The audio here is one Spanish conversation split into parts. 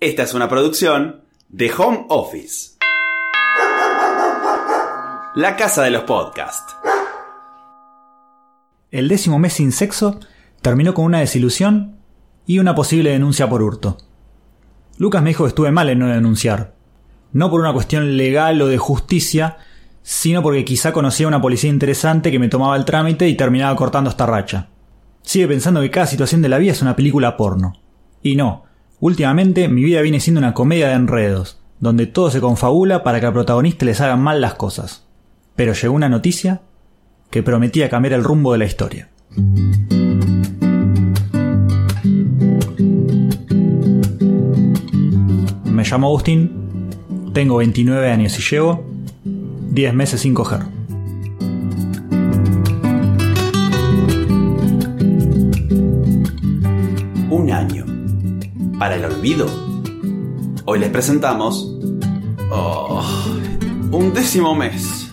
Esta es una producción de Home Office. La casa de los podcasts. El décimo mes sin sexo terminó con una desilusión y una posible denuncia por hurto. Lucas me dijo que estuve mal en no denunciar. No por una cuestión legal o de justicia, sino porque quizá conocía a una policía interesante que me tomaba el trámite y terminaba cortando esta racha. Sigue pensando que cada situación de la vida es una película porno. Y no, últimamente mi vida viene siendo una comedia de enredos, donde todo se confabula para que al protagonista les hagan mal las cosas. Pero llegó una noticia que prometía cambiar el rumbo de la historia. Me llamo Agustín, tengo 29 años y llevo 10 meses sin coger. Para el olvido. Hoy les presentamos... Oh, un décimo mes.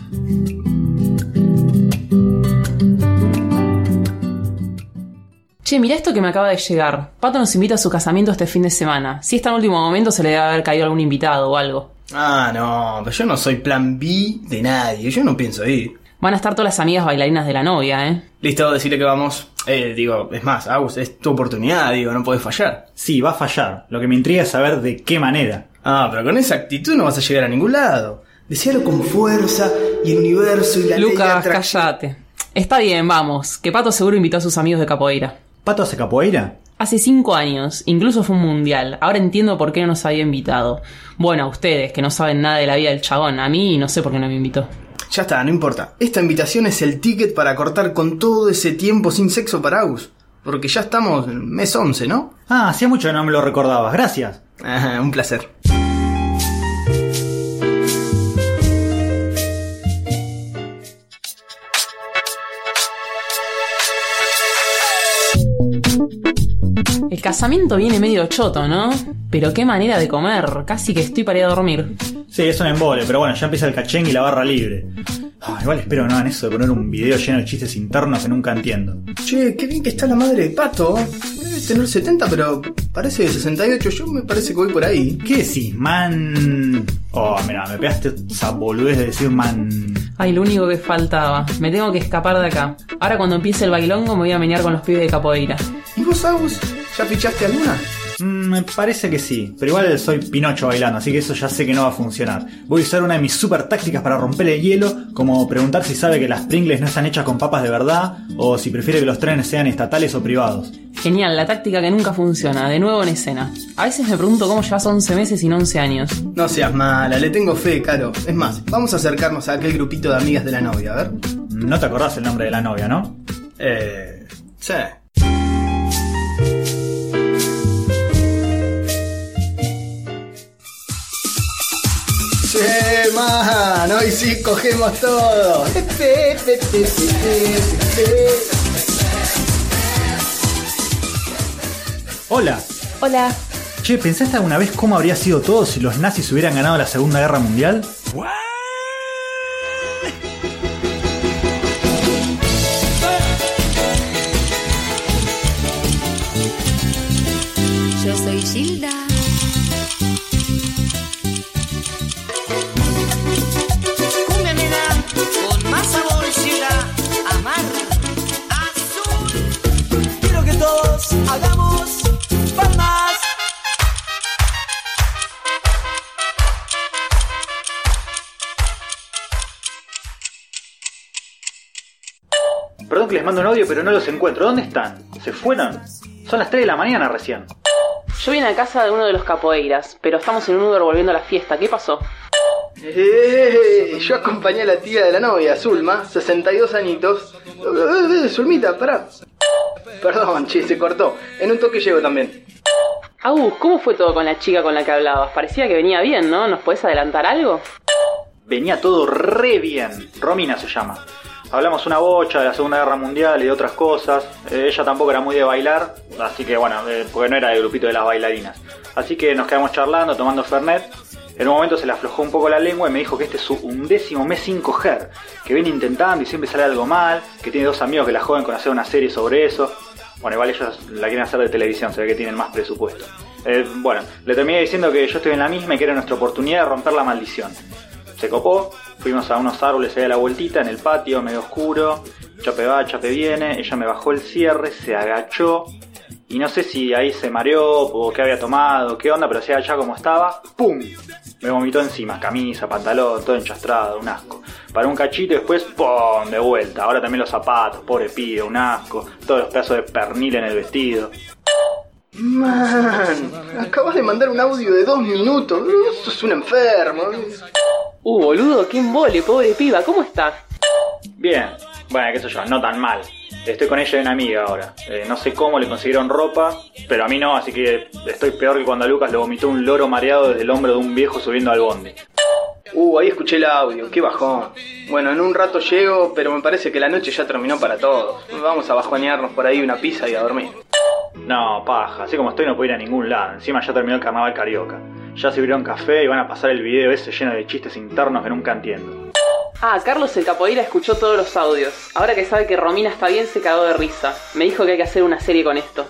Che, mira esto que me acaba de llegar. Pato nos invita a su casamiento este fin de semana. Si está en último momento se le debe haber caído algún invitado o algo. Ah, no, pero yo no soy plan B de nadie, yo no pienso ir. Van a estar todas las amigas bailarinas de la novia, ¿eh? Listo, decirle que vamos. Eh, digo, es más, Agus, es tu oportunidad, digo, no puedes fallar. Sí, va a fallar. Lo que me intriga es saber de qué manera. Ah, pero con esa actitud no vas a llegar a ningún lado. Decíalo con fuerza y el universo y la ley Lucas, atracción. callate. Está bien, vamos, que Pato seguro invitó a sus amigos de capoeira. ¿Pato hace capoeira? Hace cinco años, incluso fue un mundial. Ahora entiendo por qué no nos había invitado. Bueno, a ustedes, que no saben nada de la vida del chabón. A mí no sé por qué no me invitó. Ya está, no importa. Esta invitación es el ticket para cortar con todo ese tiempo sin sexo para Agus. Porque ya estamos en mes 11, ¿no? Ah, hacía mucho que no me lo recordabas. Gracias. Ajá, un placer. El casamiento viene medio choto, ¿no? Pero qué manera de comer. Casi que estoy para ir a dormir. Sí, es un embole, pero bueno, ya empieza el cachengue y la barra libre. Ah, igual espero que no hagan eso de poner un video lleno de chistes internos que nunca entiendo. Che, qué bien que está la madre de Pato. Debe tener 70, pero parece de 68. Yo me parece que voy por ahí. ¿Qué decís, man? Oh, mira, me pegaste esa boludez de decir man. Ay, lo único que faltaba. Me tengo que escapar de acá. Ahora cuando empiece el bailongo me voy a menear con los pibes de capoeira. ¿Y vos, Agus? ¿Ya fichaste alguna? Mm, me parece que sí, pero igual soy Pinocho bailando, así que eso ya sé que no va a funcionar. Voy a usar una de mis super tácticas para romper el hielo, como preguntar si sabe que las Pringles no están hechas con papas de verdad, o si prefiere que los trenes sean estatales o privados. Genial, la táctica que nunca funciona. De nuevo en escena. A veces me pregunto cómo llevas 11 meses y no 11 años. No seas mala, le tengo fe, Caro. Es más, vamos a acercarnos a aquel grupito de amigas de la novia, a ver. No te acordás el nombre de la novia, ¿no? Eh. Sí. Che, man, hoy sí cogemos todo. Hola. Hola. Che, ¿pensaste alguna vez cómo habría sido todo si los nazis hubieran ganado la Segunda Guerra Mundial? Yo soy Gilda. Perdón que les mando un audio, pero no los encuentro. ¿Dónde están? ¿Se fueron? Son las 3 de la mañana recién. Yo vine a casa de uno de los capoeiras, pero estamos en un Uber volviendo a la fiesta. ¿Qué pasó? Eh, yo acompañé a la tía de la novia, Zulma, 62 añitos. Eh, eh, Zulmita, pará. Perdón, che, se cortó. En un toque llego también. Agus, ¿cómo fue todo con la chica con la que hablabas? Parecía que venía bien, ¿no? ¿Nos podés adelantar algo? Venía todo re bien. Romina se llama. Hablamos una bocha de la Segunda Guerra Mundial y de otras cosas. Eh, ella tampoco era muy de bailar, así que bueno, eh, porque no era del grupito de las bailarinas. Así que nos quedamos charlando, tomando Fernet. En un momento se le aflojó un poco la lengua y me dijo que este es su undécimo mes sin coger, que viene intentando y siempre sale algo mal, que tiene dos amigos que la joden con hacer una serie sobre eso. Bueno, igual ellos la quieren hacer de televisión, se ve que tienen más presupuesto. Eh, bueno, le terminé diciendo que yo estoy en la misma y que era nuestra oportunidad de romper la maldición. Se copó, fuimos a unos árboles ahí a la vueltita en el patio, medio oscuro. Chape va, chape viene, ella me bajó el cierre, se agachó. Y no sé si ahí se mareó o qué había tomado, qué onda, pero se agachó como estaba. ¡Pum! Me vomitó encima, camisa, pantalón, todo enchastrado, un asco. Para un cachito y después, ¡pum! De vuelta. Ahora también los zapatos, pobre pibe, un asco. Todos los pedazos de pernil en el vestido. Man, acabas de mandar un audio de dos minutos. Sos un enfermo. Uh, boludo, qué embole, pobre piba, ¿cómo está? Bien, bueno, qué sé yo, no tan mal. Estoy con ella y una amiga ahora. Eh, no sé cómo le consiguieron ropa, pero a mí no, así que estoy peor que cuando a Lucas le vomitó un loro mareado desde el hombro de un viejo subiendo al bondi. Uh, ahí escuché el audio, qué bajón. Bueno, en un rato llego, pero me parece que la noche ya terminó para todos. Vamos a bajonearnos por ahí una pizza y a dormir. No, paja, así como estoy no puedo ir a ningún lado. Encima ya terminó el carnaval carioca. Ya sirvieron café y van a pasar el video ese lleno de chistes internos que nunca entiendo. Ah, Carlos el capoeira escuchó todos los audios. Ahora que sabe que Romina está bien, se cagó de risa. Me dijo que hay que hacer una serie con esto.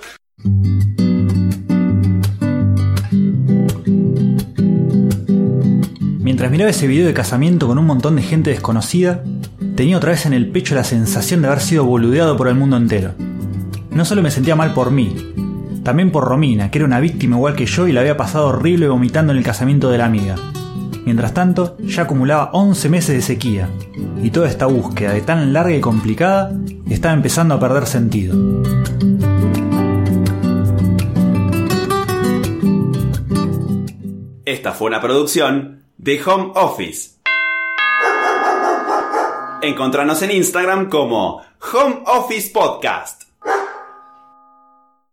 Mientras miraba ese video de casamiento con un montón de gente desconocida, tenía otra vez en el pecho la sensación de haber sido boludeado por el mundo entero. No solo me sentía mal por mí, también por Romina, que era una víctima igual que yo y la había pasado horrible vomitando en el casamiento de la amiga. Mientras tanto, ya acumulaba 11 meses de sequía, y toda esta búsqueda de tan larga y complicada estaba empezando a perder sentido. Esta fue una producción de Home Office. Encontranos en Instagram como Home Office Podcast.